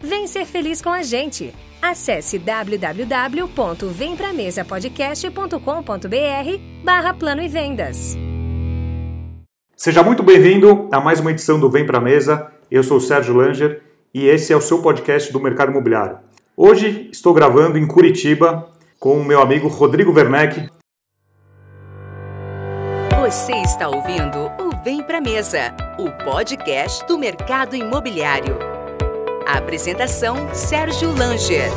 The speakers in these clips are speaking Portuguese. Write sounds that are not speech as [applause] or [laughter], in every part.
Vem ser feliz com a gente. Acesse www.vempramesapodcast.com.br barra Plano e Vendas. Seja muito bem-vindo a mais uma edição do Vem Pra Mesa. Eu sou o Sérgio Langer e esse é o seu podcast do mercado imobiliário. Hoje estou gravando em Curitiba com o meu amigo Rodrigo Werneck. Você está ouvindo o Vem Pra Mesa, o podcast do mercado imobiliário. A apresentação: Sérgio Langer.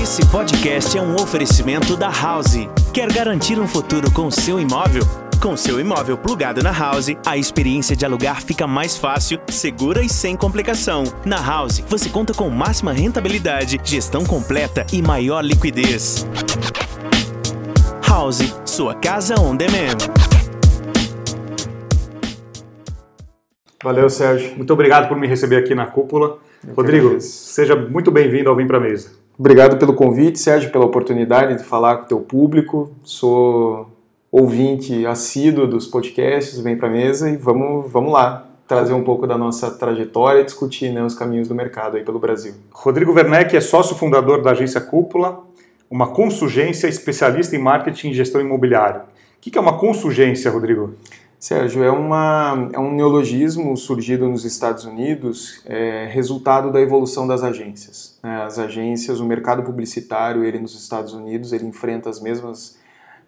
Esse podcast é um oferecimento da House. Quer garantir um futuro com seu imóvel? Com seu imóvel plugado na House, a experiência de alugar fica mais fácil, segura e sem complicação. Na House, você conta com máxima rentabilidade, gestão completa e maior liquidez. House, sua casa on demand. Valeu, Sérgio. Muito obrigado por me receber aqui na cúpula. Eu Rodrigo, seja muito bem-vindo ao Vem Pra Mesa. Obrigado pelo convite, Sérgio, pela oportunidade de falar com o teu público. Sou ouvinte assíduo dos podcasts, vem pra mesa e vamos, vamos lá trazer um pouco da nossa trajetória e discutir né, os caminhos do mercado aí pelo Brasil. Rodrigo Werneck é sócio fundador da agência Cúpula, uma consulgência especialista em marketing e gestão imobiliária. O que é uma consulgência, Rodrigo? Sérgio, é, uma, é um neologismo surgido nos Estados Unidos, é, resultado da evolução das agências. Né? As agências, o mercado publicitário, ele nos Estados Unidos, ele enfrenta as mesmas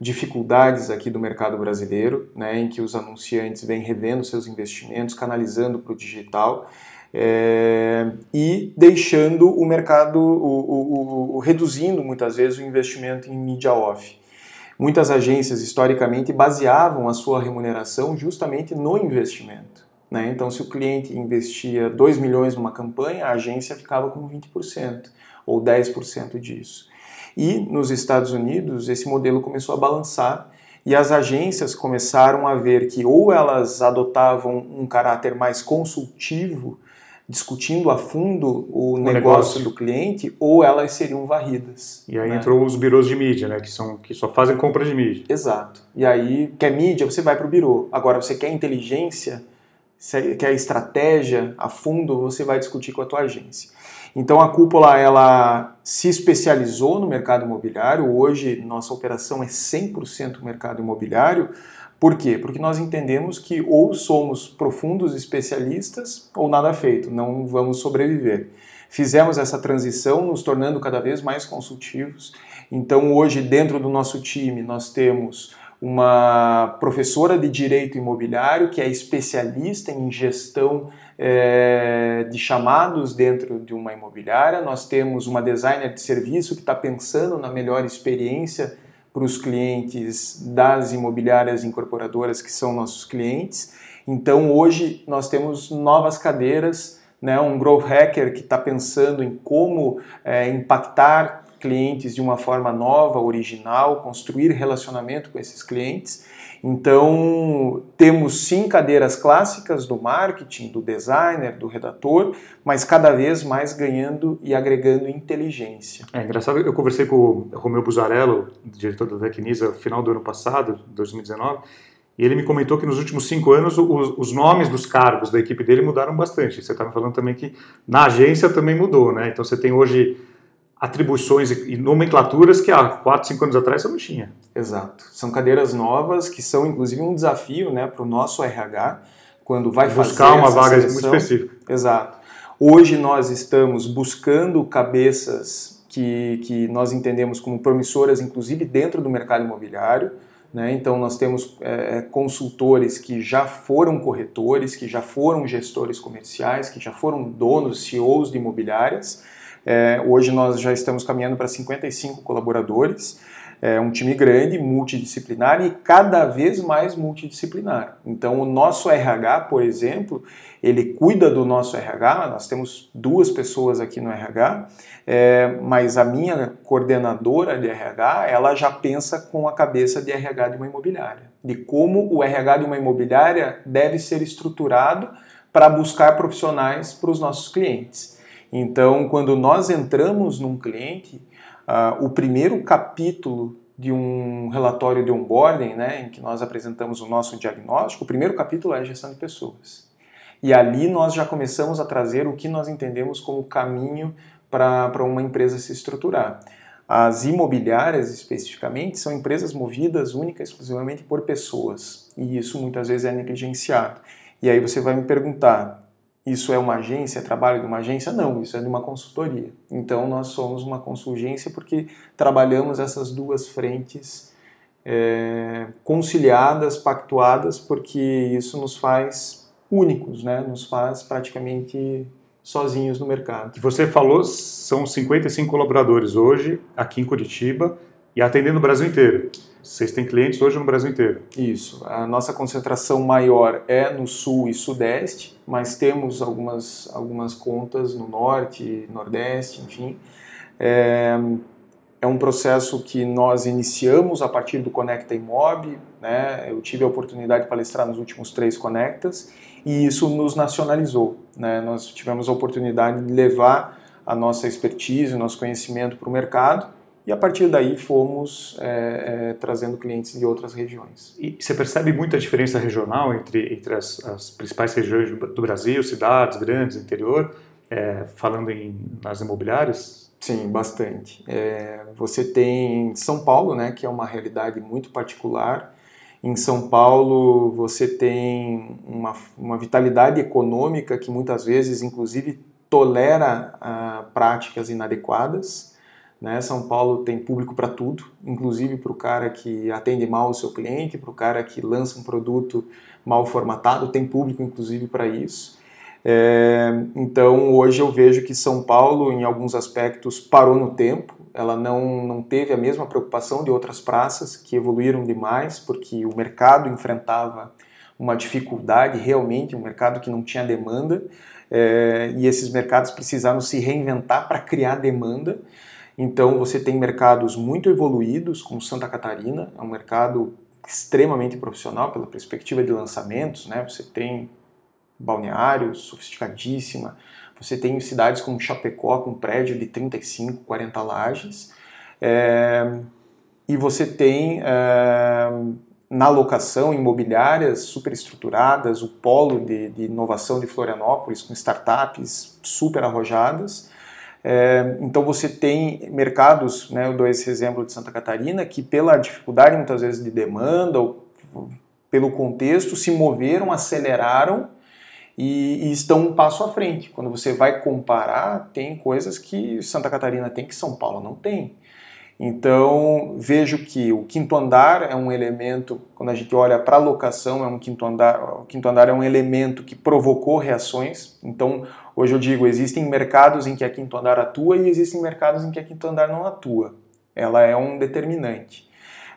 dificuldades aqui do mercado brasileiro, né, em que os anunciantes vêm revendo seus investimentos, canalizando para o digital é, e deixando o mercado, o, o, o, reduzindo muitas vezes o investimento em mídia off. Muitas agências historicamente baseavam a sua remuneração justamente no investimento. Né? Então, se o cliente investia 2 milhões numa campanha, a agência ficava com 20% ou 10% disso. E nos Estados Unidos, esse modelo começou a balançar e as agências começaram a ver que ou elas adotavam um caráter mais consultivo, discutindo a fundo o, o negócio, negócio, do cliente, ou elas seriam varridas. E aí né? entrou os birôs de mídia, né, que, são, que só fazem compra de mídia. Exato. E aí, quer mídia, você vai para o birô. Agora, você quer inteligência, quer estratégia a fundo, você vai discutir com a tua agência. Então a cúpula ela se especializou no mercado imobiliário. Hoje nossa operação é 100% mercado imobiliário. Por quê? Porque nós entendemos que ou somos profundos especialistas ou nada feito, não vamos sobreviver. Fizemos essa transição, nos tornando cada vez mais consultivos. Então, hoje, dentro do nosso time, nós temos uma professora de direito imobiliário que é especialista em gestão é, de chamados dentro de uma imobiliária, nós temos uma designer de serviço que está pensando na melhor experiência para os clientes das imobiliárias incorporadoras que são nossos clientes. Então hoje nós temos novas cadeiras, né, um growth hacker que está pensando em como é, impactar clientes de uma forma nova, original, construir relacionamento com esses clientes então, temos sim cadeiras clássicas do marketing, do designer, do redator, mas cada vez mais ganhando e agregando inteligência. É engraçado, eu conversei com o Romeu Buzarello, diretor da Tecnisa, no final do ano passado, 2019, e ele me comentou que nos últimos cinco anos os, os nomes dos cargos da equipe dele mudaram bastante. Você estava falando também que na agência também mudou, né? Então você tem hoje atribuições e nomenclaturas que há 4, 5 anos atrás você não tinha. Exato. São cadeiras novas que são inclusive um desafio né, para o nosso RH quando vai buscar uma vaga seleção. muito específica. Exato. Hoje nós estamos buscando cabeças que, que nós entendemos como promissoras, inclusive dentro do mercado imobiliário. Né? Então, nós temos é, é, consultores que já foram corretores, que já foram gestores comerciais, que já foram donos, CEOs de imobiliárias. É, hoje nós já estamos caminhando para 55 colaboradores é um time grande, multidisciplinar e cada vez mais multidisciplinar. Então, o nosso RH, por exemplo, ele cuida do nosso RH, nós temos duas pessoas aqui no RH, é, mas a minha coordenadora de RH, ela já pensa com a cabeça de RH de uma imobiliária, de como o RH de uma imobiliária deve ser estruturado para buscar profissionais para os nossos clientes. Então, quando nós entramos num cliente, Uh, o primeiro capítulo de um relatório de onboarding, né, em que nós apresentamos o nosso diagnóstico, o primeiro capítulo é a gestão de pessoas. E ali nós já começamos a trazer o que nós entendemos como caminho para uma empresa se estruturar. As imobiliárias, especificamente, são empresas movidas única e exclusivamente por pessoas, e isso muitas vezes é negligenciado. E aí você vai me perguntar, isso é uma agência, é trabalho de uma agência? Não, isso é de uma consultoria. Então nós somos uma consulgência porque trabalhamos essas duas frentes é, conciliadas, pactuadas, porque isso nos faz únicos, né? nos faz praticamente sozinhos no mercado. Você falou, são 55 colaboradores hoje aqui em Curitiba e atendendo o Brasil inteiro. Vocês têm clientes hoje no Brasil inteiro? Isso. A nossa concentração maior é no sul e sudeste, mas temos algumas, algumas contas no norte, nordeste, enfim. É, é um processo que nós iniciamos a partir do Conecta Imob. Né? Eu tive a oportunidade de palestrar nos últimos três Conectas e isso nos nacionalizou. Né? Nós tivemos a oportunidade de levar a nossa expertise, o nosso conhecimento para o mercado e a partir daí fomos é, é, trazendo clientes de outras regiões. E você percebe muita diferença regional entre, entre as, as principais regiões do Brasil, cidades grandes, interior, é, falando em, nas imobiliárias? Sim, bastante. É, você tem São Paulo, né, que é uma realidade muito particular. Em São Paulo você tem uma, uma vitalidade econômica que muitas vezes, inclusive, tolera ah, práticas inadequadas. Né? São Paulo tem público para tudo, inclusive para o cara que atende mal o seu cliente, para o cara que lança um produto mal formatado, tem público inclusive para isso. É, então hoje eu vejo que São Paulo, em alguns aspectos, parou no tempo. Ela não, não teve a mesma preocupação de outras praças que evoluíram demais, porque o mercado enfrentava uma dificuldade realmente, um mercado que não tinha demanda, é, e esses mercados precisaram se reinventar para criar demanda. Então você tem mercados muito evoluídos, como Santa Catarina, é um mercado extremamente profissional pela perspectiva de lançamentos, né? Você tem balneários, sofisticadíssima, você tem cidades como Chapecó com prédio de 35, 40 lajes, é, e você tem é, na locação imobiliárias superestruturadas, o polo de, de inovação de Florianópolis com startups super arrojadas, é, então você tem mercados, né, eu dou esse exemplo de Santa Catarina, que pela dificuldade muitas vezes de demanda ou pelo contexto se moveram, aceleraram e, e, estão um passo à frente. Quando você vai comparar, tem coisas que Santa Catarina tem que São Paulo não tem. Então vejo que o quinto andar é um elemento, quando a gente olha para a locação, é um quinto andar, o quinto andar é um elemento que provocou reações. Então hoje eu digo, existem mercados em que a quinto andar atua e existem mercados em que a quinto andar não atua. Ela é um determinante.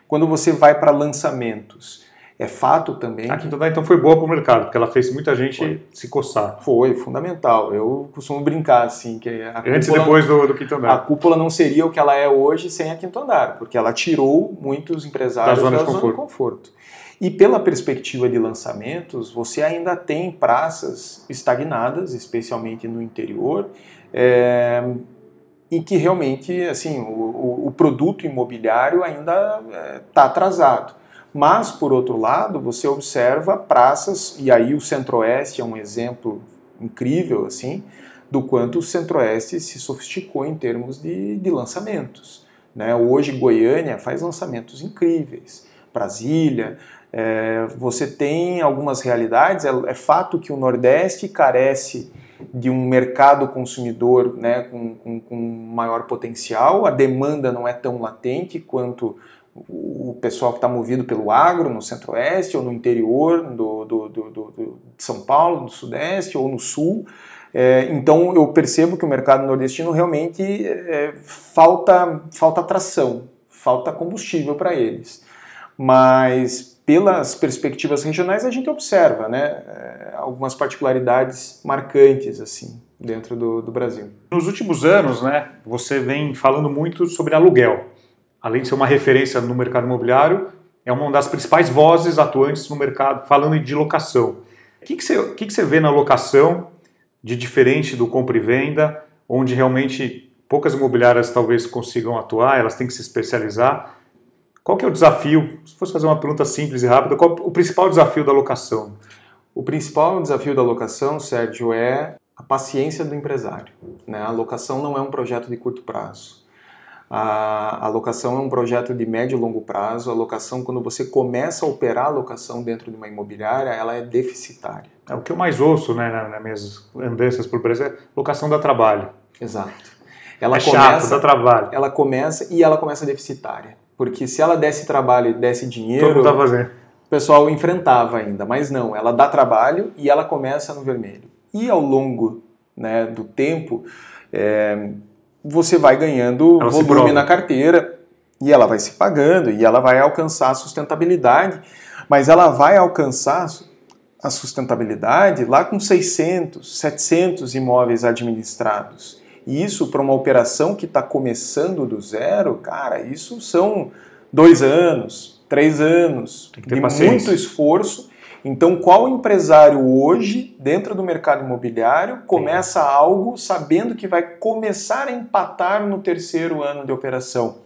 Quando você vai para lançamentos, é fato também. A Quinto então foi boa para o mercado, porque ela fez muita gente foi. se coçar. Foi, fundamental. Eu costumo brincar assim que a antes e depois do, do Quinto Andar. A cúpula não seria o que ela é hoje sem a Quinto Andar, porque ela tirou muitos empresários da zona, da de, zona conforto. de conforto. E pela perspectiva de lançamentos, você ainda tem praças estagnadas, especialmente no interior, é, em que realmente assim o, o, produto imobiliário ainda está é, atrasado. Mas, por outro lado, você observa praças, e aí o Centro-Oeste é um exemplo incrível, assim, do quanto o Centro-Oeste se sofisticou em termos de, de lançamentos. Né? Hoje, Goiânia faz lançamentos incríveis. Brasília, é, você tem algumas realidades, é, é fato que o Nordeste carece de um mercado consumidor né, com, com, com maior potencial, a demanda não é tão latente quanto o pessoal que está movido pelo agro no centro-oeste ou no interior do, do, do, do, de São Paulo, do sudeste ou no sul. É, então eu percebo que o mercado nordestino realmente é, falta, falta atração, falta combustível para eles. Mas pelas perspectivas regionais a gente observa né, é, algumas particularidades marcantes assim dentro do, do Brasil. Nos últimos anos, né, você vem falando muito sobre aluguel além de ser uma referência no mercado imobiliário, é uma das principais vozes atuantes no mercado falando de locação. O que, que, você, o que, que você vê na locação de diferente do compra e venda, onde realmente poucas imobiliárias talvez consigam atuar, elas têm que se especializar? Qual que é o desafio? Se fosse fazer uma pergunta simples e rápida, qual o principal desafio da locação? O principal desafio da locação, Sérgio, é a paciência do empresário. Né? A locação não é um projeto de curto prazo. A alocação é um projeto de médio e longo prazo. A locação, quando você começa a operar a locação dentro de uma imobiliária, ela é deficitária. É o que eu mais ouço né, nas minhas andanças por Brasil é locação dá trabalho. Exato. Ela é começa, chato, dá trabalho. Ela começa e ela começa deficitária. Porque se ela desse trabalho e desse dinheiro, Todo mundo tá o pessoal enfrentava ainda. Mas não, ela dá trabalho e ela começa no vermelho. E ao longo né, do tempo, é, você vai ganhando ela volume na carteira e ela vai se pagando e ela vai alcançar a sustentabilidade, mas ela vai alcançar a sustentabilidade lá com 600, 700 imóveis administrados. E isso para uma operação que está começando do zero, cara, isso são dois anos, três anos de paciência. muito esforço então, qual empresário hoje, dentro do mercado imobiliário, começa Sim. algo sabendo que vai começar a empatar no terceiro ano de operação?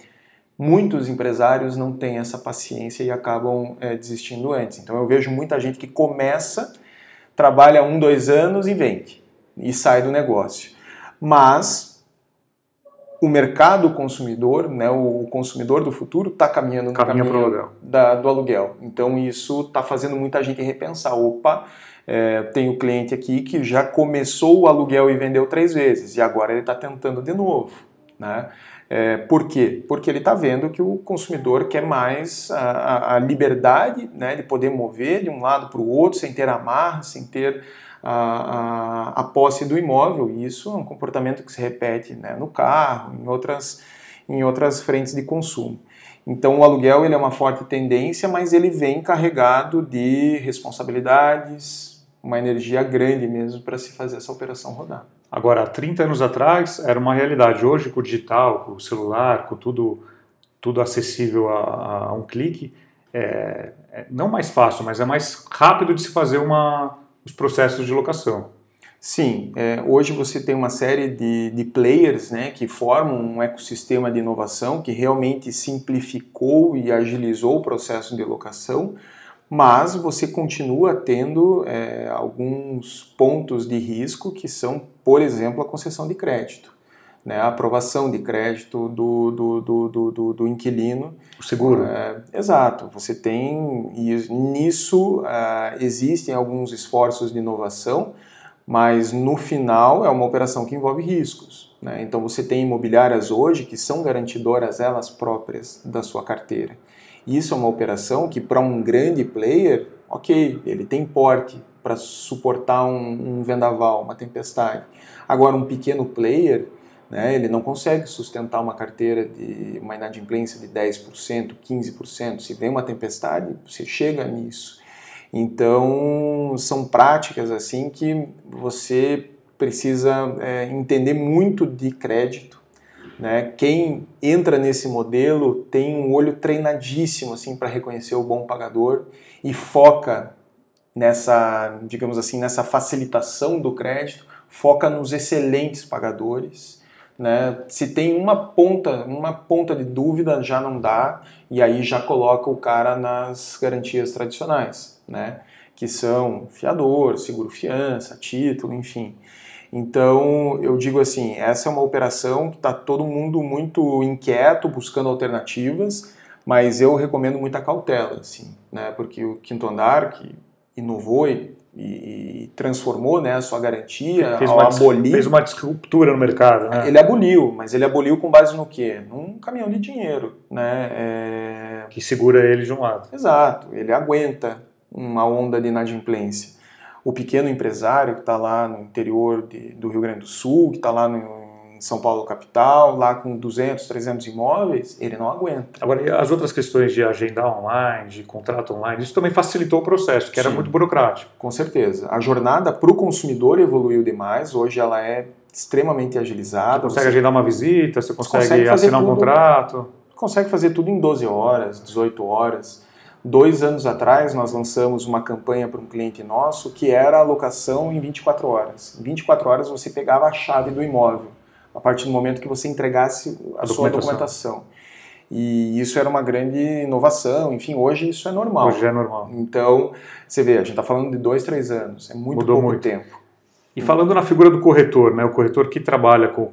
Muitos empresários não têm essa paciência e acabam é, desistindo antes. Então, eu vejo muita gente que começa, trabalha um, dois anos e vende e sai do negócio. Mas o mercado consumidor, né, o consumidor do futuro, está caminhando no Caminha caminho aluguel. Da, do aluguel. Então isso está fazendo muita gente repensar. Opa, é, tem o cliente aqui que já começou o aluguel e vendeu três vezes e agora ele está tentando de novo. Né? É, por quê? Porque ele está vendo que o consumidor quer mais a, a liberdade né, de poder mover de um lado para o outro sem ter amarra, sem ter a, a, a, posse do imóvel. Isso é um comportamento que se repete né, no carro, em outras, em outras frentes de consumo. Então o aluguel ele é uma forte tendência, mas ele vem carregado de responsabilidades, uma energia grande mesmo para se fazer essa operação rodar. Agora, 30 anos atrás era uma realidade. Hoje, com o digital, com o celular, com tudo, tudo acessível a, a um clique, é, é não mais fácil, mas é mais rápido de se fazer uma, os processos de locação. Sim, é, hoje você tem uma série de, de players né, que formam um ecossistema de inovação que realmente simplificou e agilizou o processo de locação, mas você continua tendo é, alguns pontos de risco que são, por exemplo, a concessão de crédito né, a aprovação de crédito do, do, do, do, do inquilino. O seguro. É, exato. Você tem, e nisso é, existem alguns esforços de inovação, mas no final é uma operação que envolve riscos. Né? Então você tem imobiliárias hoje que são garantidoras elas próprias da sua carteira. Isso é uma operação que para um grande player, ok, ele tem porte para suportar um, um vendaval, uma tempestade. Agora um pequeno player né? Ele não consegue sustentar uma carteira de uma inadimplência de 10%, 15%. Se vem uma tempestade, você chega nisso. Então, são práticas assim que você precisa é, entender muito de crédito. Né? Quem entra nesse modelo tem um olho treinadíssimo assim para reconhecer o bom pagador e foca nessa, digamos assim, nessa facilitação do crédito, foca nos excelentes pagadores né? Se tem uma ponta, uma ponta de dúvida, já não dá, e aí já coloca o cara nas garantias tradicionais, né? que são fiador, seguro-fiança, título, enfim. Então, eu digo assim, essa é uma operação que está todo mundo muito inquieto, buscando alternativas, mas eu recomendo muita cautela, assim, né? porque o Quinto Andar, que inovou e e, transformou né, a sua garantia Fez uma, abolir. fez uma disruptura no mercado, né? Ele aboliu, mas ele aboliu com base no quê? Num caminhão de dinheiro, né? É, Que segura ele de um lado. Exato, ele aguenta uma onda de inadimplência. O pequeno empresário que está lá no interior de- do Rio Grande do Sul, que está lá no- em São Paulo capital, lá com 200, 300 imóveis, ele não aguenta. Agora, as outras questões de agendar online, de contrato online, isso também facilitou o processo, que era Sim. muito burocrático. Com certeza. A jornada para o consumidor evoluiu demais. Hoje ela é extremamente agilizada. Você consegue Você agendar uma visita, você consegue, consegue assinar um tudo. contrato. consegue fazer tudo em 12 horas, 18 horas. Dois anos atrás, nós lançamos uma campanha para um cliente nosso que era a locação em 24 horas. Em 24 horas você pegava a chave do imóvel, a partir do momento que você entregasse a, A sua documentação. documentação. E isso era uma grande inovação. Enfim, hoje isso é normal. Hoje é normal. Então, você vê, a gente está falando de dois, três anos. É muito Mudou pouco muito. tempo. E falando na figura do corretor, né? o corretor que trabalha com,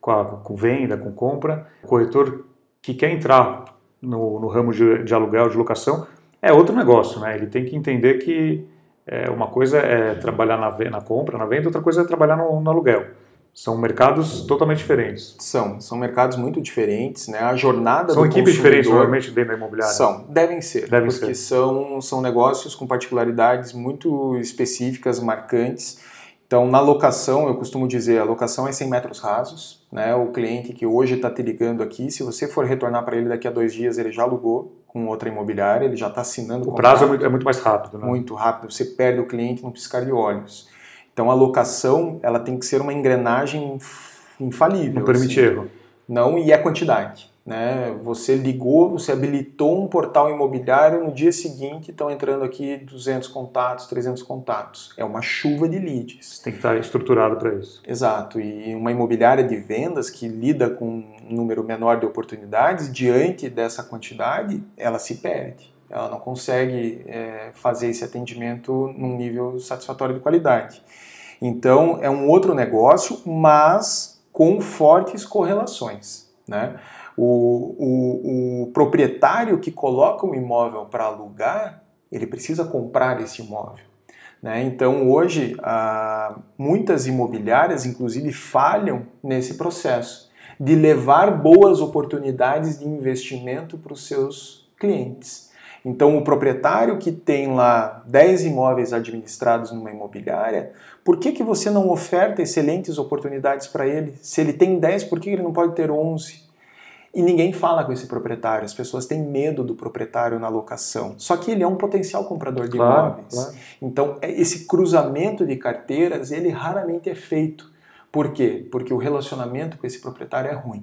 com, a- com venda, com compra, o corretor que quer entrar no, no ramo de, de aluguel, de locação, é outro negócio. Né? Ele tem que entender que é, uma coisa é trabalhar na, na compra, na venda, outra coisa é trabalhar no, no aluguel. São mercados totalmente diferentes. São, são mercados muito diferentes, né? A jornada São do equipes diferentes, normalmente, dentro da imobiliária. São, devem ser, Devem porque ser. São, são negócios com particularidades muito específicas, marcantes. Então, na locação, eu costumo dizer, a locação é 100 metros rasos. Né? O cliente que hoje está te ligando aqui, se você for retornar para ele daqui a dois dias, ele já alugou com outra imobiliária, ele já está assinando O contrato prazo é muito, é muito mais rápido. Né? muito rápido, você perde o cliente no piscar de olhos. Então, a locação ela tem que ser uma engrenagem infalível. Não permite assim. erro. Não, e a quantidade. Né? Você ligou, você habilitou um portal imobiliário, no dia seguinte estão entrando aqui 200 contatos, 300 contatos. É uma chuva de leads. Tem que estar estruturado para isso. Exato, e uma imobiliária de vendas que lida com um número menor de oportunidades, diante dessa quantidade, ela se perde. Ela não consegue é, fazer esse atendimento num nível satisfatório de qualidade. Então, é um outro negócio, mas com fortes correlações. Né? O, o, o proprietário que coloca um imóvel para alugar, ele precisa comprar esse imóvel. Né? Então, hoje, ah, muitas imobiliárias, inclusive, falham nesse processo de levar boas oportunidades de investimento para os seus clientes. Então, o proprietário que tem lá 10 imóveis administrados numa imobiliária, por que, que você não oferta excelentes oportunidades para ele? Se ele tem 10, por que ele não pode ter 11? E ninguém fala com esse proprietário, as pessoas têm medo do proprietário na locação. Só que ele é um potencial comprador de Claro, imóveis. claro. Então, é- esse cruzamento de carteiras, ele raramente é feito. Por quê? Porque o relacionamento com esse proprietário é ruim.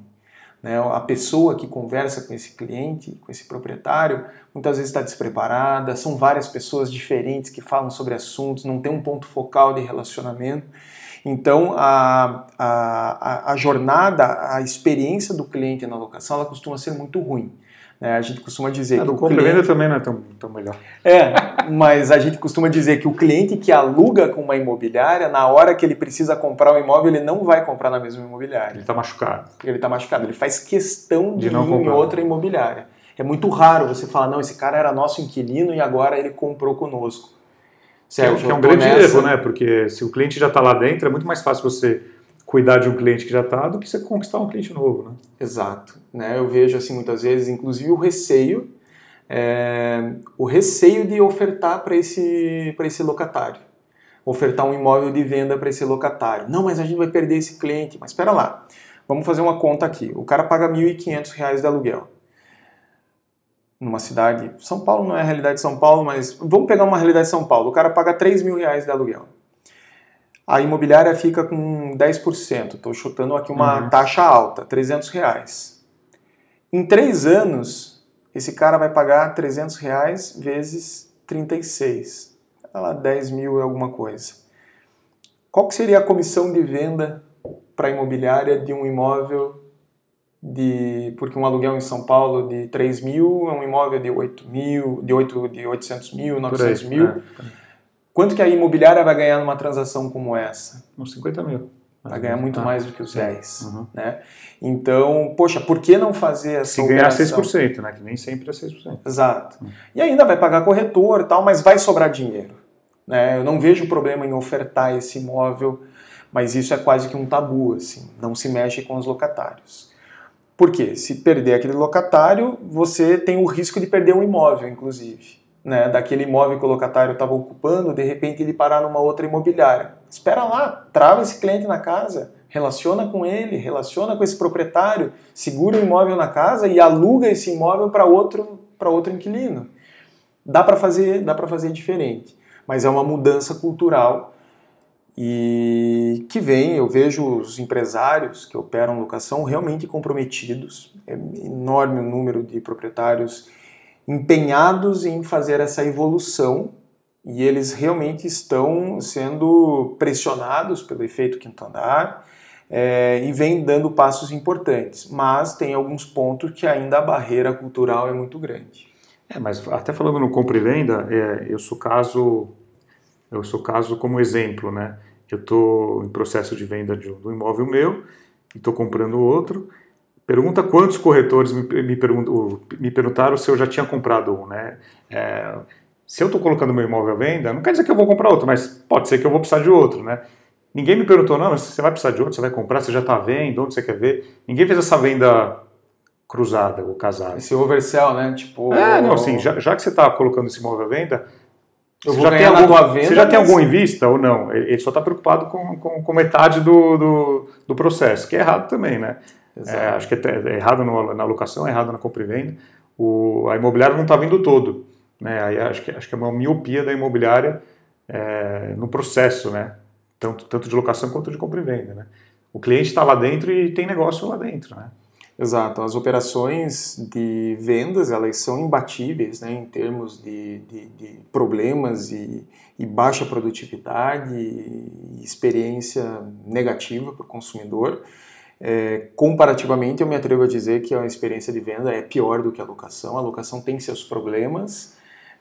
Né? A pessoa que conversa com esse cliente, com esse proprietário, muitas vezes está despreparada, são várias pessoas diferentes que falam sobre assuntos, não tem um ponto focal de relacionamento. Então, a, a, a- jornada, a experiência do cliente na locação, ela costuma ser muito ruim. Né? A gente costuma dizer A que do o compra e cliente... venda também não é tão, tão melhor. É, mas a gente costuma dizer que o cliente que aluga com uma imobiliária, na hora que ele precisa comprar um imóvel, ele não vai comprar na mesma Ele imobiliária. está machucado. Ele está machucado. Ele faz questão de, De ir em comprar. outra imobiliária. É muito raro você falar, não, esse cara era nosso inquilino e agora ele comprou conosco. Que é, que é um grande nessa- erro, né? Porque se o cliente já está lá dentro, é muito mais fácil você cuidar de um cliente que já está do que você conquistar um cliente novo, né? Exato. Né? Eu vejo assim muitas vezes, inclusive o receio, é, o receio de ofertar para esse, para esse locatário. Ofertar um imóvel de venda para esse locatário. Não, mas a gente vai perder esse cliente. Mas espera lá, vamos fazer uma conta aqui. O cara paga R$ 1.500 de aluguel. Numa cidade, São Paulo não é a realidade de São Paulo, mas vamos pegar uma realidade de São Paulo. O cara paga R$ mil reais de aluguel. A imobiliária fica com 10%. Estou chutando aqui uma Uhum. taxa alta, 300 reais. Em três anos, esse cara vai pagar 300 reais vezes 36. Vai lá, 10 mil e alguma coisa. Qual que seria a comissão de venda para a imobiliária de um imóvel de... Porque um aluguel em São Paulo de 3 mil é um imóvel de 8 mil, de, 8, de 800 mil, Por aí, 900 mil. é, Quanto que a imobiliária vai ganhar numa transação como essa? uns 50 mil. Vai ganhar muito Ah, mais do que os 10. Uhum. Né? Então, poxa, por que não fazer essa Se ganhar operação? 6%, né? Que nem sempre é 6%. Exato. E ainda vai pagar corretor e tal, mas vai sobrar dinheiro. Né? Eu não vejo problema em ofertar esse imóvel, mas isso é quase que um tabu, assim, não se mexe com os locatários. Por quê? Se perder aquele locatário, você tem o risco de perder um imóvel, inclusive. Né, daquele imóvel que o locatário estava ocupando, de repente ele parar numa outra imobiliária. Espera lá, trava esse cliente na casa, relaciona com ele, relaciona com esse proprietário, segura o imóvel na casa e aluga esse imóvel para outro, outro inquilino. Dá para fazer, dá para fazer diferente, mas é uma mudança cultural e que vem, eu vejo os empresários que operam locação realmente comprometidos, é enorme o número de proprietários empenhados em fazer essa evolução e eles realmente estão sendo pressionados pelo efeito quinto andar é, e vem dando passos importantes, mas tem alguns pontos que ainda a barreira cultural é muito grande. É, mas até falando no compra e venda, é, eu sou caso eu sou caso como exemplo, né? Eu estou em processo de venda de um imóvel meu e estou comprando outro. Pergunta quantos corretores me, me, me, perguntaram se eu já tinha comprado um, né? É, se eu estou colocando meu imóvel à venda, não quer dizer que eu vou comprar outro, mas pode ser que eu vou precisar de outro, né? Ninguém me perguntou, não, mas você vai precisar de outro, você vai comprar, você já está vendo, onde você quer ver. Ninguém fez essa venda cruzada ou casada. Esse oversell, né? Tipo. É, não, assim, já, já que você está colocando esse imóvel à venda, eu vou já ganhar algum, venda. Você já mas... tem algum em vista ou não? Ele só está preocupado com, com, com, metade do, do, do, processo, que é errado também, né? É, acho que é, é, errado no, na locação, é errado na compra e venda. O, a imobiliária não está vindo todo. Né? Aí acho que, acho que é uma miopia da imobiliária é, no processo, né? Tanto, tanto de locação quanto de compra e venda. Né? O cliente está lá dentro e tem negócio lá dentro. Né? Exato, as operações de vendas elas são imbatíveis né, em termos de, de, de problemas e, e, baixa produtividade e experiência negativa para o consumidor. É, comparativamente, eu me atrevo a dizer que a experiência de venda é pior do que a locação. A locação tem seus problemas,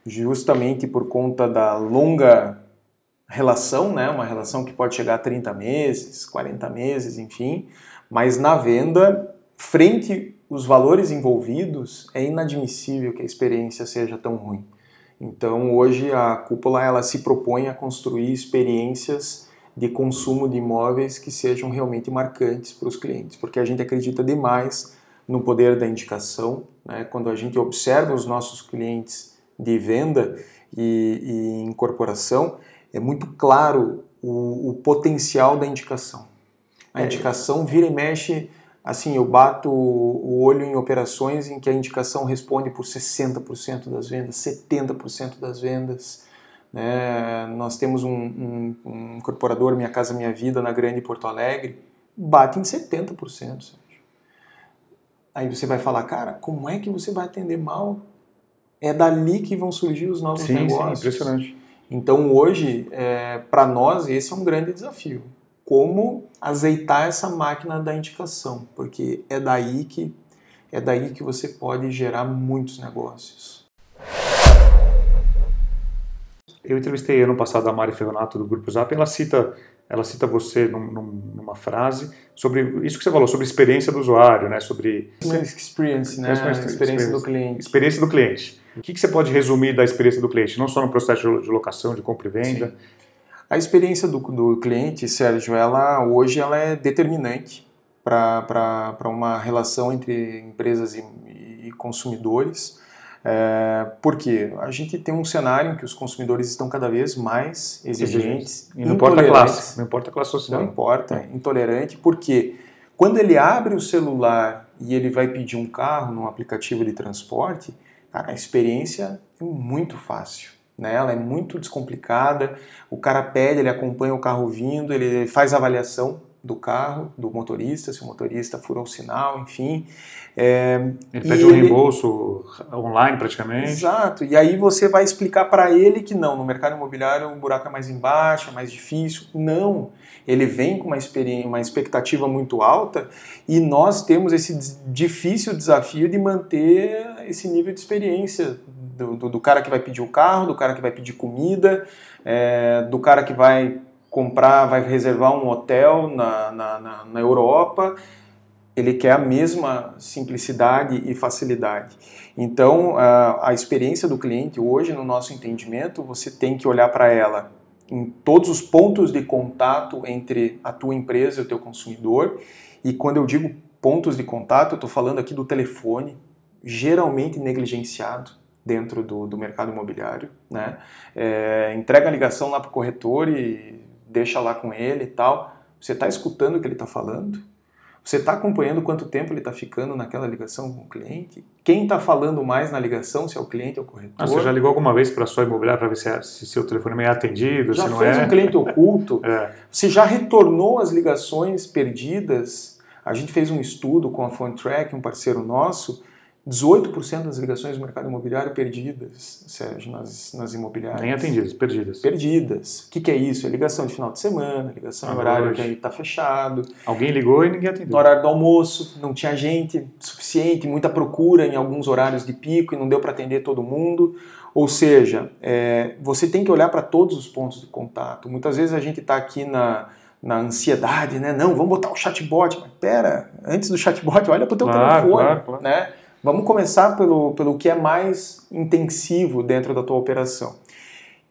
justamente por conta da longa relação, né, uma relação que pode chegar a 30 meses, 40 meses, enfim, mas na venda frente os valores envolvidos, é inadmissível que a experiência seja tão ruim. Então, hoje a cúpula ela se propõe a construir experiências de consumo de imóveis que sejam realmente marcantes para os clientes, porque a gente acredita demais no poder da indicação. Né? Quando a gente observa os nossos clientes de venda e, e incorporação, é muito claro o, o potencial da indicação. A é. indicação vira e mexe assim, eu bato o olho em operações em que a indicação responde por 60% das vendas, 70% das vendas. Né? Nós temos um, um, um, incorporador, Minha Casa Minha Vida, na Grande Porto Alegre, bate em 70%. Sérgio. Aí você vai falar, cara, como é que você vai atender mal? É dali que vão surgir os novos sim, negócios. Sim, impressionante. Então hoje, é, para nós, esse é um grande desafio como azeitar essa máquina da indicação, porque é daí que é daí que você pode gerar muitos negócios. Eu entrevistei ano passado a Mari Ferronato do Grupo Zap, ela cita, ela cita você num, numa frase sobre isso que você falou, sobre experiência do usuário, né? sobre... Experience, né? Experiência, experiência do cliente. Experiência do cliente. O que, que você pode resumir da experiência do cliente? Não só no processo de locação, de compra e venda, Sim a experiência do, do cliente, Sérgio, ela hoje ela é determinante para uma relação entre empresas e, e consumidores. É, porque a gente tem um cenário em que os consumidores estão cada vez mais exigentes. E não importa a classe, não importa a classe social. Não importa, intolerante, porque quando ele abre o celular e ele vai pedir um carro num aplicativo de transporte, cara, a experiência é muito fácil né? Ela é muito descomplicada. O cara pede, ele acompanha o carro vindo, ele faz a avaliação do carro, do motorista, se o motorista furou o sinal, enfim. É, ele pede um ele... reembolso online praticamente. Exato. E aí você vai explicar para ele que não, no mercado imobiliário o buraco é mais embaixo, é mais difícil. Não. Ele vem com uma, uma expectativa muito alta e nós temos esse difícil desafio de manter esse nível de experiência do, do, do cara que vai pedir o carro, do cara que vai pedir comida, é, do cara que vai comprar, vai reservar um hotel na, na, na, na Europa, ele quer a mesma simplicidade e facilidade. Então, a, a experiência do cliente hoje, no nosso entendimento, você tem que olhar para ela em todos os pontos de contato entre a tua empresa e o teu consumidor. E quando eu digo pontos de contato, eu estou falando aqui do telefone, geralmente negligenciado dentro do, do mercado imobiliário. Né? É, entrega a ligação lá para o corretor e deixa lá com ele e tal. Você está escutando o que ele está falando? Você está acompanhando quanto tempo ele está ficando naquela ligação com o cliente? Quem está falando mais na ligação, se é o cliente ou o corretor? Ah, você já ligou alguma vez para a sua imobiliária para ver se, é, se seu telefone é atendido, já se não fez é? um cliente oculto? [laughs] é. Você já retornou as ligações perdidas? A gente fez um estudo com a PhoneTrack, um parceiro nosso, 18% das ligações do mercado imobiliário perdidas, Sérgio, nas, nas imobiliárias. Nem atendidas, perdidas. Perdidas. O que, que, é isso? É ligação de final de semana, ligação em horário que está fechado. Alguém ligou e ninguém atendeu. No horário do almoço, não tinha gente suficiente, muita procura em alguns horários de pico e não deu para atender todo mundo. Ou seja, é, você tem que olhar para todos os pontos de contato. Muitas vezes a gente está aqui na, na ansiedade, né? Não, vamos botar o chatbot. Mas pera, antes do chatbot, olha para o teu claro, telefone, claro, claro. né? Vamos começar pelo, pelo que é mais intensivo dentro da tua operação.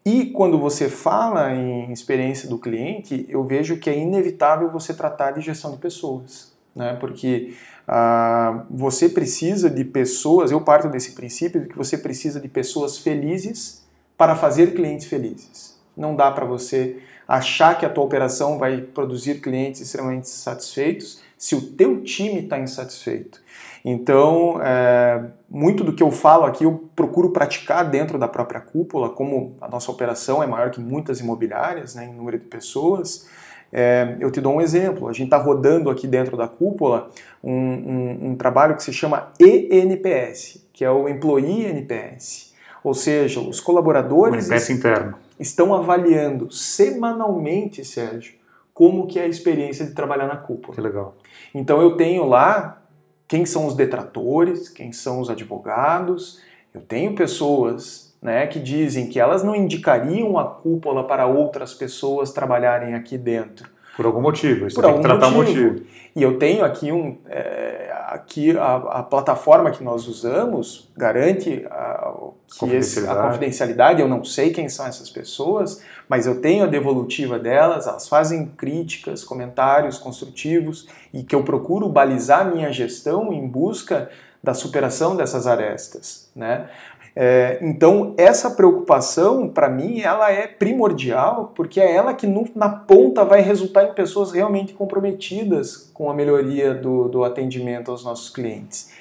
E quando você fala em experiência do cliente, eu vejo que é inevitável você tratar de gestão de pessoas, né? Porque ah, você precisa de pessoas, eu parto desse princípio de que você precisa de pessoas felizes para fazer clientes felizes. Não dá para você achar que a tua operação vai produzir clientes extremamente satisfeitos se o teu time está insatisfeito. Então, é, muito do que eu falo aqui eu procuro praticar dentro da própria cúpula, como a nossa operação é maior que muitas imobiliárias, né, em número de pessoas. É, eu te dou um exemplo. A gente está rodando aqui dentro da cúpula um, um, um, trabalho que se chama ENPS, que é o Employee NPS. Ou seja, os colaboradores NPS interno. estão avaliando semanalmente, Sérgio, como que é a experiência de trabalhar na cúpula. Que legal. Então eu tenho lá quem são os detratores, quem são os advogados. Eu tenho pessoas né, que dizem que elas não indicariam a cúpula para outras pessoas trabalharem aqui dentro. Por algum motivo, isso Por tem algum que tratar motivo. o motivo. E eu tenho aqui um. É, aqui a, a, plataforma que nós usamos garante a, que esse, a confidencialidade. Eu não sei quem são essas pessoas, mas eu tenho a devolutiva delas, elas fazem críticas, comentários construtivos e que eu procuro balizar minha gestão em busca da superação dessas arestas, né? É, então, essa preocupação, para mim, ela é primordial, porque é ela que no, na ponta vai resultar em pessoas realmente comprometidas com a melhoria do, do atendimento aos nossos clientes.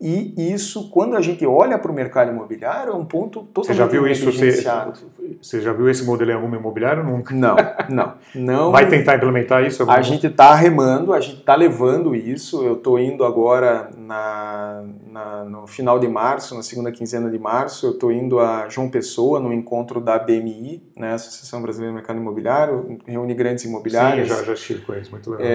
E isso, quando a gente olha para o mercado imobiliário, é um ponto totalmente Você já viu isso? Você, você já viu esse modelo em algum imobiliário? Nunca. Não, não. não Vai tentar implementar isso? A gente está remando, a gente está levando isso. Eu estou indo agora na, na, no final de março, na segunda quinzena de março, eu estou indo a João Pessoa, no encontro da BMI, né, Associação Brasileira do Mercado Imobiliário, reúne grandes imobiliários. Sim, já, já estive com eles, muito legal.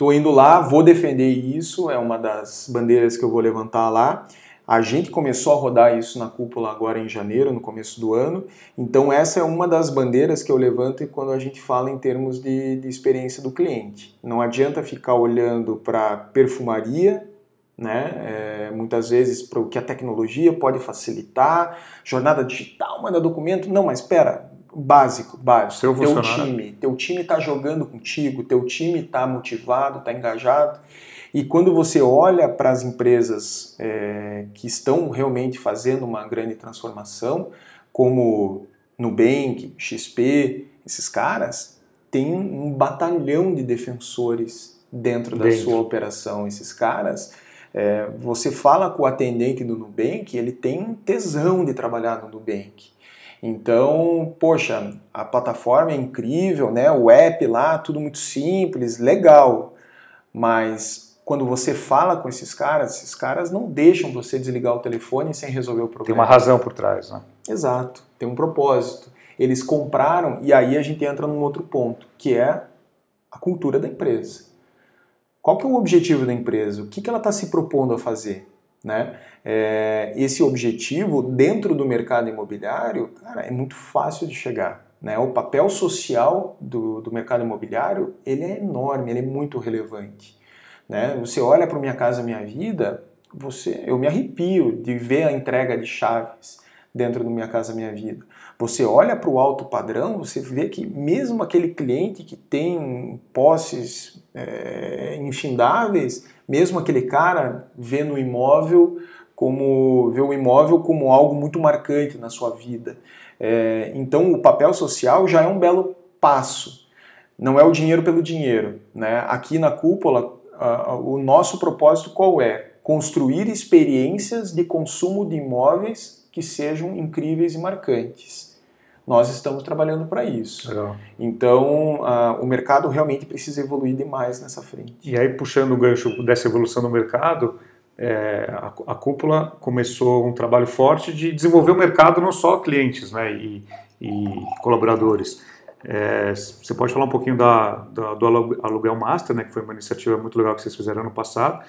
Estou indo lá, vou defender isso, é uma das bandeiras que eu vou levantar levantar lá. A gente começou a rodar isso na cúpula agora em janeiro, no começo do ano. Então, essa é uma das bandeiras que eu levanto quando a gente fala em termos de, de experiência do cliente. Não adianta ficar olhando para perfumaria, né? É, muitas vezes para o que a tecnologia pode facilitar, jornada digital, manda documento. Não, mas espera, básico, básico. Seu teu time, teu time está jogando contigo, teu time está motivado, está engajado. E quando você olha para as empresas é, que estão realmente fazendo uma grande transformação, como Nubank, XP, esses caras, tem um batalhão de defensores dentro da dentro. sua operação. Esses caras, é, você fala com o atendente do Nubank, ele tem um tesão de trabalhar no Nubank. Então, poxa, a plataforma é incrível, né? O app lá, tudo muito simples, legal. Mas quando você fala com esses caras, esses caras não deixam você desligar o telefone sem resolver o problema. Tem uma razão por trás, né? Exato, tem um propósito. Eles compraram e aí a gente entra num outro ponto, que é a cultura da empresa. Qual que é o objetivo da empresa? O que, que ela está se propondo a fazer? Né? É, esse objetivo dentro do mercado imobiliário, cara, é muito fácil de chegar. Né? O papel social do, do mercado imobiliário ele é enorme, ele é muito relevante. Né? Você olha para Minha Casa Minha Vida, você, eu me arrepio de ver a entrega de chaves. dentro do Minha Casa Minha Vida. Você olha para o alto padrão, você vê que mesmo aquele cliente que tem posses é, infindáveis, mesmo aquele cara vê no imóvel como vê o imóvel como algo muito marcante na sua vida. É, então o papel social já é um belo passo. Não é o dinheiro pelo dinheiro. Né? Aqui na cúpula, o nosso propósito qual é? Construir experiências de consumo de imóveis que sejam incríveis e marcantes. Nós estamos trabalhando para isso. Legal. Então, o mercado realmente precisa evoluir demais nessa frente. E aí, puxando o gancho dessa evolução do mercado, é, a, a, cúpula começou um trabalho forte de desenvolver o mercado não só clientes né, e, e colaboradores. É, você pode falar um pouquinho da, da, do Aluguel Master, né, que foi uma iniciativa muito legal que vocês fizeram ano passado,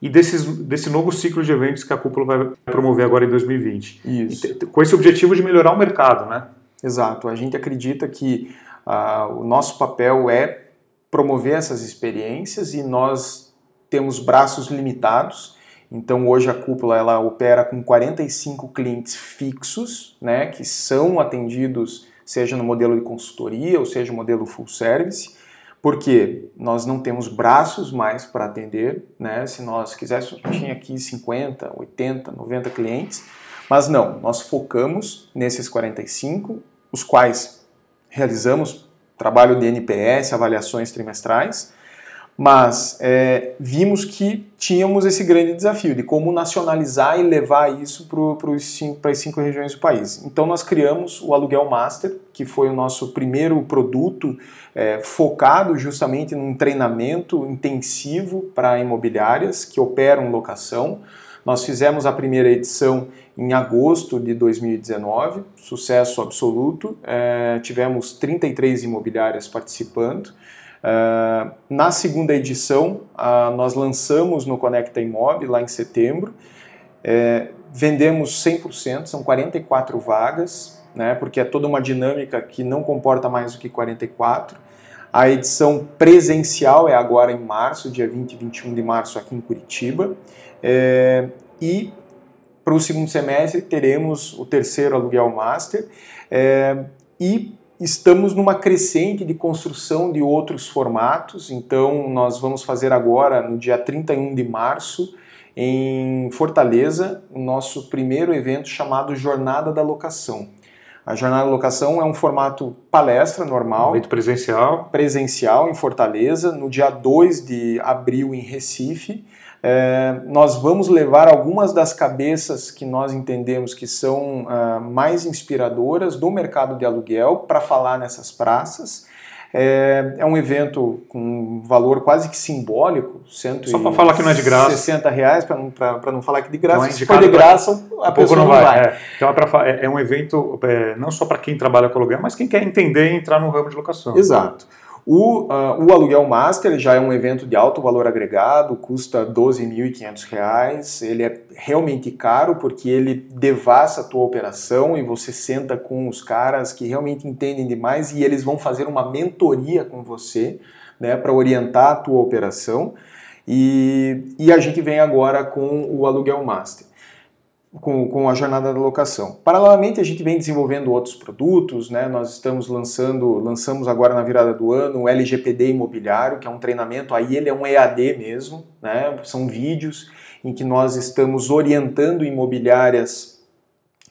e desses, desse novo ciclo de eventos que a cúpula vai promover agora em 2020. Isso. E, com esse objetivo de melhorar o mercado, né? Exato. A gente acredita que uh, o nosso papel é promover essas experiências e nós temos braços limitados. Então hoje a cúpula ela opera com 45 clientes fixos, né, que são atendidos seja no modelo de consultoria ou seja no modelo full service, porque nós não temos braços mais para atender, né? Se nós quiséssemos, tinha aqui 50, 80, 90 clientes, mas não, nós focamos nesses 45, os quais realizamos trabalho de NPS, avaliações trimestrais, mas é, vimos que tínhamos esse grande desafio de como nacionalizar e levar isso para as cinco regiões do país. Então nós criamos o Aluguel Master, que foi o nosso primeiro produto é, focado justamente num treinamento intensivo para imobiliárias que operam locação. Nós fizemos a primeira edição em agosto de 2019, sucesso absoluto. É, tivemos 33 imobiliárias participando. Uh, na segunda edição, nós lançamos no Conecta Imob, lá em setembro. É, vendemos 100%, são 44 vagas, né, porque é toda uma dinâmica que não comporta mais do que 44. A edição presencial é agora em março, dia 20 e 21 de março, aqui em Curitiba. É, e para o segundo semestre teremos o terceiro aluguel master. É, e Estamos numa crescente de construção de outros formatos, então nós vamos fazer agora, no dia 31 de março, em Fortaleza, o nosso primeiro evento chamado Jornada da Locação. A Jornada da Locação é um formato palestra normal. evento presencial. Presencial em Fortaleza, no dia 2 de abril em Recife. É, nós vamos levar algumas das cabeças que nós entendemos que são uh, mais inspiradoras do mercado de aluguel para falar nessas praças. É, é, um evento com um valor quase que simbólico, Só para falar que não é de graça. 60 reais, para não, não falar que de graça. Não é Se for de graça, a pessoa não vai. vai. É. Então é, pra, é, é um evento é, não só para quem trabalha com aluguel, mas quem quer entender e entrar no ramo de locação. Exato. O, uh, o Aluguel Master já é um evento de alto valor agregado, custa R$ 12.500. Ele é realmente caro porque ele devassa a tua operação e você senta com os caras que realmente entendem demais e eles vão fazer uma mentoria com você né, para orientar a tua operação. E, e a gente vem agora com o Aluguel Master com, com a jornada da locação. Paralelamente, a gente vem desenvolvendo outros produtos, né? Nós estamos lançando, lançamos agora na virada do ano o LGPD imobiliário, que é um treinamento, aí ele é um EAD mesmo, né? São vídeos em que nós estamos orientando imobiliárias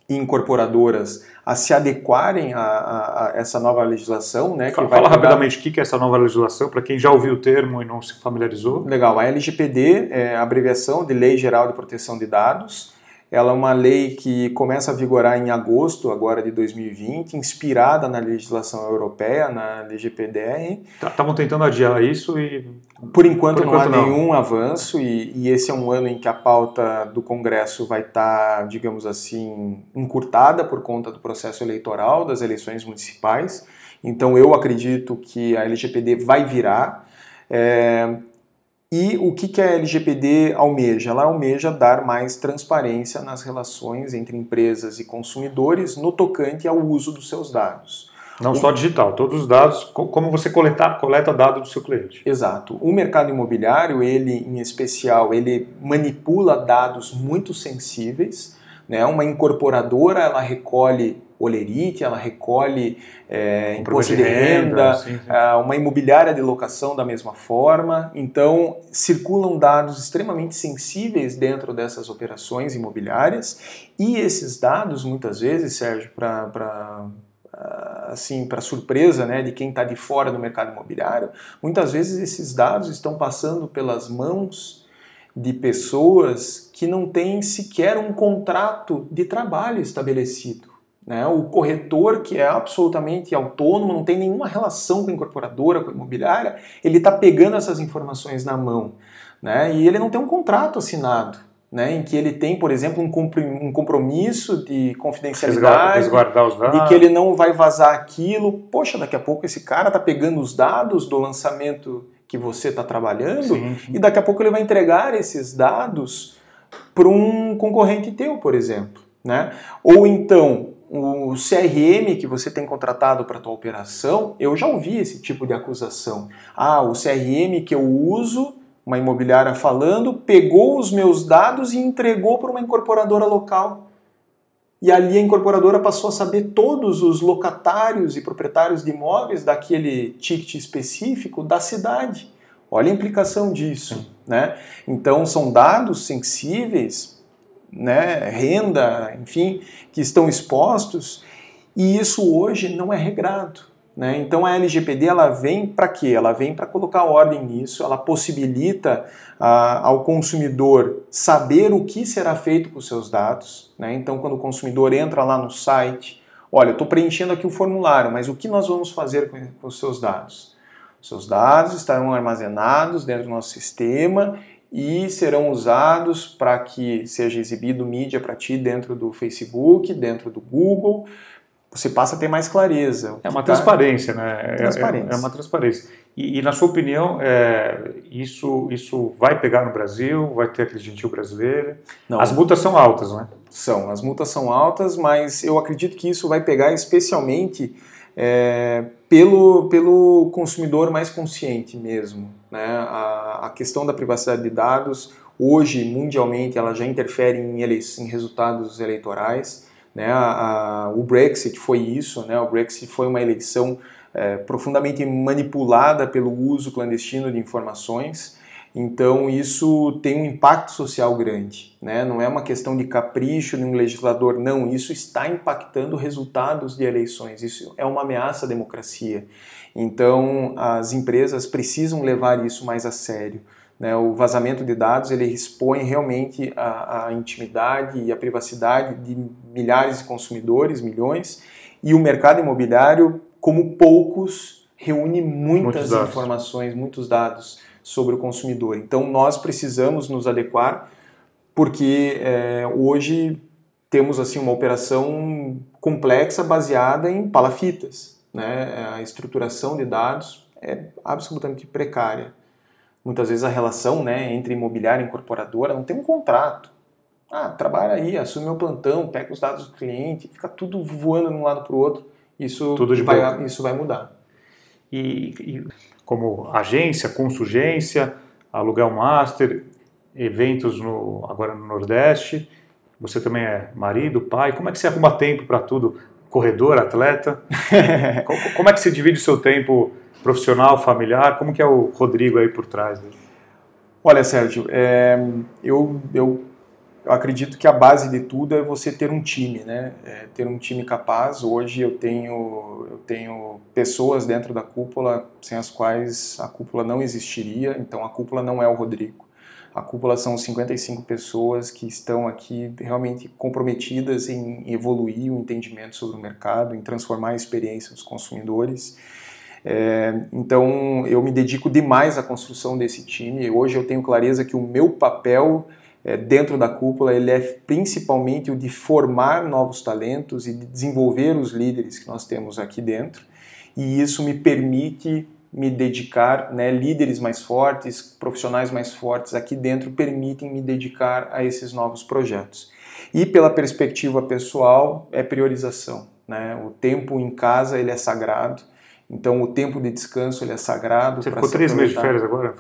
e incorporadoras a se adequarem a, a, a essa nova legislação, né? Fala, fala rapidamente o que é essa nova legislação, para quem já ouviu o termo e não se familiarizou. Legal, a LGPD é a abreviação de Lei Geral de Proteção de Dados, ela é uma lei que começa a vigorar em agosto agora de 2020, inspirada na legislação europeia, na LGPD. Estavam tá, tentando adiar isso e... Por enquanto, Por enquanto não há não. nenhum avanço e, e, esse é um ano em que a pauta do Congresso vai estar, tá, digamos assim, encurtada por conta do processo eleitoral das eleições municipais. Então eu acredito que a LGPD vai virar. É, e o que, que a LGPD almeja? Ela almeja dar mais transparência nas relações entre empresas e consumidores no tocante ao uso dos seus dados. Não o... só digital, todos os dados, como você coletar, coleta dados do seu cliente. Exato. O mercado imobiliário, ele em especial, ele manipula dados muito sensíveis Né? Uma incorporadora ela recolhe olerite, ela recolhe é, imposto de renda, sim, sim. É, uma imobiliária de locação da mesma forma. Então, circulam dados extremamente sensíveis dentro dessas operações imobiliárias e esses dados, muitas vezes, Sérgio, para assim para surpresa né, de quem está de fora do mercado imobiliário, muitas vezes esses dados estão passando pelas mãos de pessoas que não têm sequer um contrato de trabalho estabelecido. Né? O corretor, que é absolutamente autônomo, não tem nenhuma relação com a incorporadora, com a imobiliária, ele está pegando essas informações na mão. Né? E ele não tem um contrato assinado. Né, em que ele tem, por exemplo, um compromisso de confidencialidade, de que ele não vai vazar aquilo. Poxa, daqui a pouco esse cara está pegando os dados do lançamento que você está trabalhando sim. e daqui a pouco ele vai entregar esses dados para um concorrente teu, por exemplo. Né? Ou então, o CRM que você tem contratado para a tua operação, eu já ouvi esse tipo de acusação. Ah, o CRM que eu uso, uma imobiliária falando, pegou os meus dados e entregou para uma incorporadora local. E ali a incorporadora passou a saber todos os locatários e proprietários de imóveis daquele ticket específico da cidade. Olha a implicação disso, né? Então são dados sensíveis né, renda, enfim, que estão expostos, e isso hoje não é regrado. Né? Então a LGPD ela vem para quê? Ela vem para colocar ordem nisso, ela possibilita ah, ao consumidor saber o que será feito com os seus dados. Né? Então quando o consumidor entra lá no site, olha, estou preenchendo aqui o formulário, mas o que nós vamos fazer com, com os seus dados? Os seus dados estarão armazenados dentro do nosso sistema e serão usados para que seja exibido mídia para ti dentro do Facebook, dentro do Google. Você passa a ter mais clareza. É uma tá... transparência, né? Transparência. É, é, é, uma transparência. E, e na sua opinião, é, isso, isso vai pegar no Brasil? Vai ter aquele gentil brasileiro? Não. As multas são altas, né? São, as multas são altas, mas eu acredito que isso vai pegar especialmente é, pelo, pelo consumidor mais consciente mesmo. Né? A, a, questão da privacidade de dados, hoje, mundialmente, ela já interfere em, ele, em resultados eleitorais. Né? A, a, o Brexit foi isso, né? o Brexit foi uma eleição é, profundamente manipulada pelo uso clandestino de informações. Então isso tem um impacto social grande, né? Não é uma questão de capricho de um legislador, não. Isso está impactando resultados de eleições. Isso é uma ameaça à democracia. Então as empresas precisam levar isso mais a sério. Né? O vazamento de dados ele expõe realmente a, a intimidade e a privacidade de milhares de consumidores, milhões, e o mercado imobiliário, como poucos, reúne muitas muitos informações, muitos dados sobre o consumidor. Então nós precisamos nos adequar porque é, hoje temos assim uma operação complexa baseada em palafitas, né? A estruturação de dados é absolutamente precária. Muitas vezes a relação, né, entre imobiliária e incorporadora não tem um contrato. Ah, trabalha aí, assume o plantão, pega os dados do cliente, fica tudo voando de um lado para o outro. Isso vai, isso vai mudar. E, e como agência, consulgência, aluguel master, eventos no, agora no Nordeste. Você também é marido, pai. Como é que você arruma tempo para tudo? Corredor, atleta? [laughs] como é que você divide o seu tempo profissional, familiar? Como que é o Rodrigo aí por trás? Olha, Sérgio, é, eu, eu eu acredito que a base de tudo é você ter um time, né? É ter um time capaz. Hoje eu tenho, eu tenho pessoas dentro da cúpula sem as quais a cúpula não existiria. Então a cúpula não é o Rodrigo. A cúpula são 55 pessoas que estão aqui realmente comprometidas em evoluir o entendimento sobre o mercado, em transformar a experiência dos consumidores. É, então eu me dedico demais à construção desse time. Hoje eu tenho clareza que o meu papel é, dentro da cúpula ele é principalmente o de formar novos talentos e de desenvolver os líderes que nós temos aqui dentro. E isso me permite me dedicar, né, líderes mais fortes, profissionais mais fortes aqui dentro permitem me dedicar a esses novos projetos. E pela perspectiva pessoal é priorização, né? O tempo em casa ele é sagrado Então o tempo de descanso ele é sagrado. Você ficou três meses de férias agora?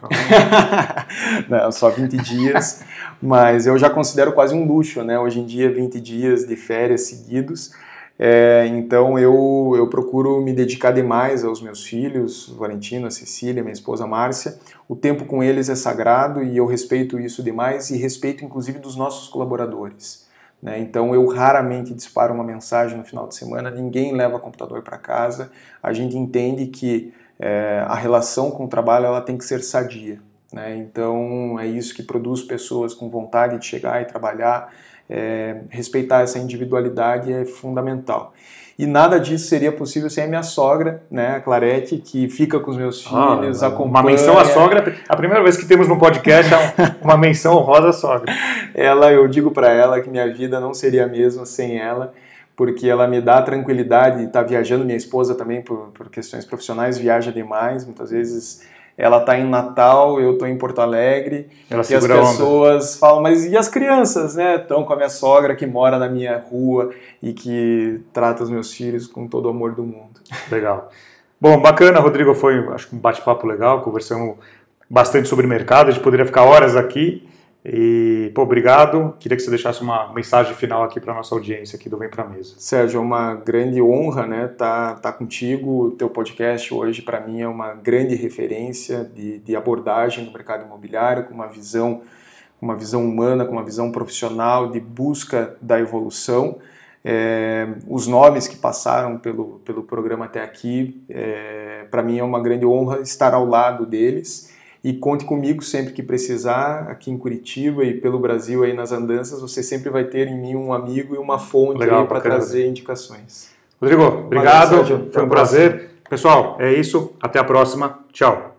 [laughs] Não, só 20 dias, mas eu já considero quase um luxo, né? Hoje em dia, 20 dias de férias seguidos. É, então eu, eu procuro me dedicar demais aos meus filhos, Valentino, a Cecília, minha esposa Márcia. O tempo com eles é sagrado e eu respeito isso demais e respeito inclusive dos nossos colaboradores. Né? Então eu raramente disparo uma mensagem no final de semana, ninguém leva computador para casa. A gente entende que é, a relação com o trabalho ela tem que ser sadia. Né? Então é isso que produz pessoas com vontade de chegar e trabalhar é, respeitar essa individualidade é fundamental. E nada disso seria possível sem a minha sogra, né, a Clarete, que fica com os meus ah, filhos, ah, acompanha. Uma menção à sogra, a primeira vez que temos no podcast é [laughs] uma menção honrosa à sogra. Ela, eu digo para ela que minha vida não seria a mesma sem ela, porque ela me dá tranquilidade de estar viajando. Minha esposa também, por, por questões profissionais, viaja demais, muitas vezes ela está em Natal, eu estou em Porto Alegre, ela e as pessoas falam, mas e as crianças, né? Estão com a minha sogra que mora na minha rua e que trata os meus filhos com todo o amor do mundo. Legal. Bom, bacana, Rodrigo, foi acho um bate-papo legal, conversamos bastante sobre mercado, a gente poderia ficar horas aqui, e, pô, obrigado. Queria que você deixasse uma mensagem final aqui para nossa audiência aqui do Vem Pra Mesa. Sérgio, é uma grande honra, né, tá, tá contigo. O teu podcast hoje, para mim, é uma grande referência de, de abordagem do mercado imobiliário, com uma visão, uma visão humana, com uma visão profissional de busca da evolução. É, os nomes que passaram pelo, pelo programa até aqui, é, para mim é uma grande honra estar ao lado deles e conte comigo sempre que precisar, aqui em Curitiba e pelo Brasil aí nas andanças, você sempre vai ter em mim um amigo e uma fonte para trazer indicações. Rodrigo, obrigado, Valeu, foi um prazer. Pessoal, é isso, até a próxima, tchau.